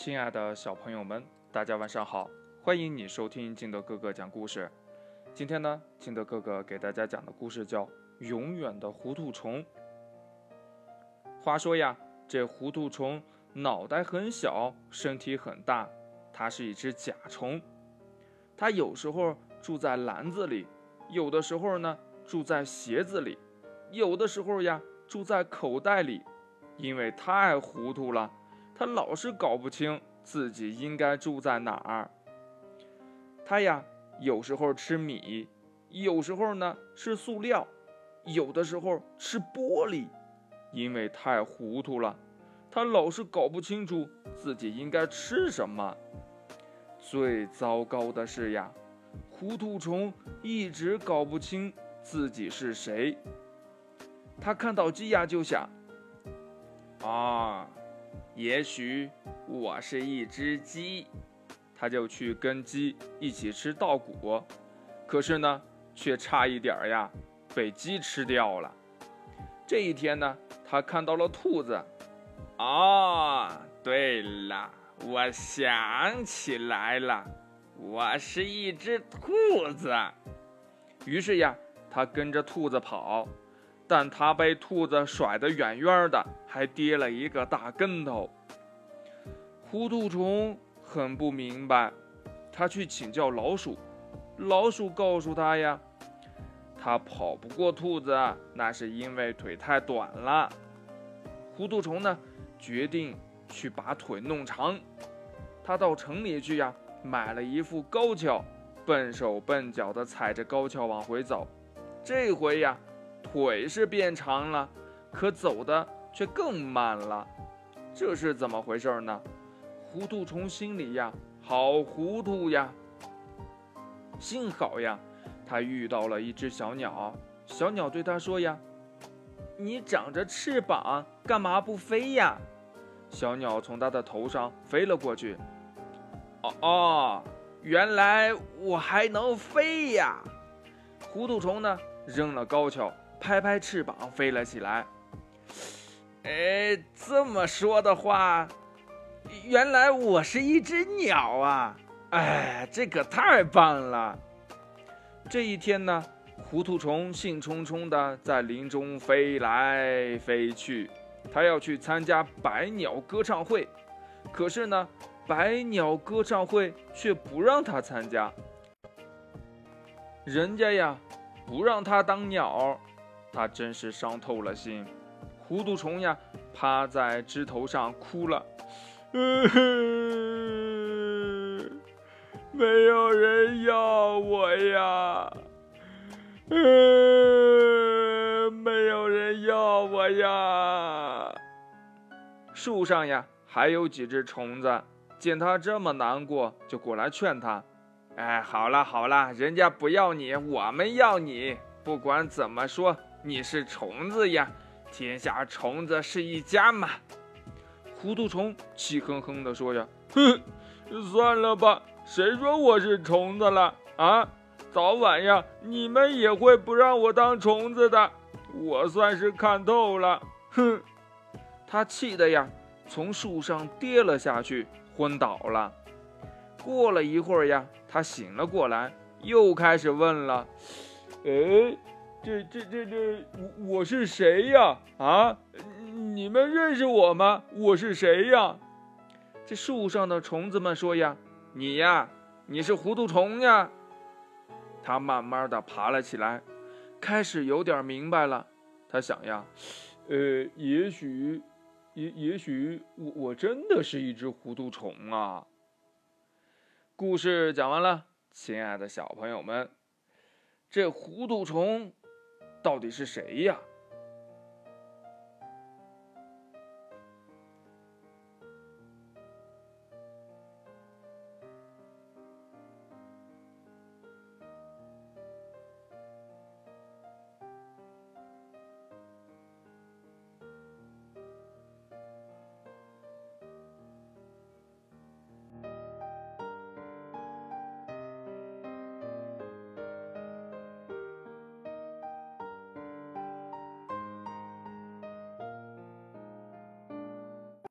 亲爱的小朋友们，大家晚上好！欢迎你收听金德哥哥讲故事。今天呢，金德哥哥给大家讲的故事叫《永远的糊涂虫》。话说呀，这糊涂虫脑袋很小，身体很大，它是一只甲虫。它有时候住在篮子里，有的时候呢住在鞋子里，有的时候呀住在口袋里，因为太糊涂了。他老是搞不清自己应该住在哪儿。他呀，有时候吃米，有时候呢吃塑料，有的时候吃玻璃。因为太糊涂了，他老是搞不清楚自己应该吃什么。最糟糕的是呀，糊涂虫一直搞不清自己是谁。他看到鸡呀，就想：啊。也许我是一只鸡，他就去跟鸡一起吃稻谷，可是呢，却差一点儿呀，被鸡吃掉了。这一天呢，他看到了兔子。哦，对了，我想起来了，我是一只兔子。于是呀，他跟着兔子跑。但他被兔子甩得远远的，还跌了一个大跟头。糊涂虫很不明白，他去请教老鼠，老鼠告诉他呀，他跑不过兔子，那是因为腿太短了。糊涂虫呢，决定去把腿弄长。他到城里去呀，买了一副高跷，笨手笨脚的踩着高跷往回走。这回呀。腿是变长了，可走的却更慢了，这是怎么回事呢？糊涂虫心里呀，好糊涂呀。幸好呀，他遇到了一只小鸟。小鸟对他说呀：“你长着翅膀，干嘛不飞呀？”小鸟从他的头上飞了过去。哦哦，原来我还能飞呀！糊涂虫呢，扔了高跷。拍拍翅膀飞了起来。哎，这么说的话，原来我是一只鸟啊！哎，这可太棒了！这一天呢，糊涂虫兴冲冲地在林中飞来飞去，他要去参加百鸟歌唱会。可是呢，百鸟歌唱会却不让他参加，人家呀，不让他当鸟。他真是伤透了心，糊涂虫呀，趴在枝头上哭了。嗯 没有人要我呀，嗯没有人要我呀。树上呀，还有几只虫子，见他这么难过，就过来劝他：“哎，好了好了，人家不要你，我们要你。不管怎么说。”你是虫子呀，天下虫子是一家嘛。糊涂虫气哼哼地说呀：“哼，算了吧，谁说我是虫子了啊？早晚呀，你们也会不让我当虫子的。我算是看透了。”哼，他气得呀，从树上跌了下去，昏倒了。过了一会儿呀，他醒了过来，又开始问了：“哎。”这这这这，我我是谁呀？啊，你们认识我吗？我是谁呀？这树上的虫子们说呀：“你呀，你是糊涂虫呀。”他慢慢的爬了起来，开始有点明白了。他想呀，呃，也许，也也许我我真的是一只糊涂虫啊。故事讲完了，亲爱的小朋友们，这糊涂虫。到底是谁呀？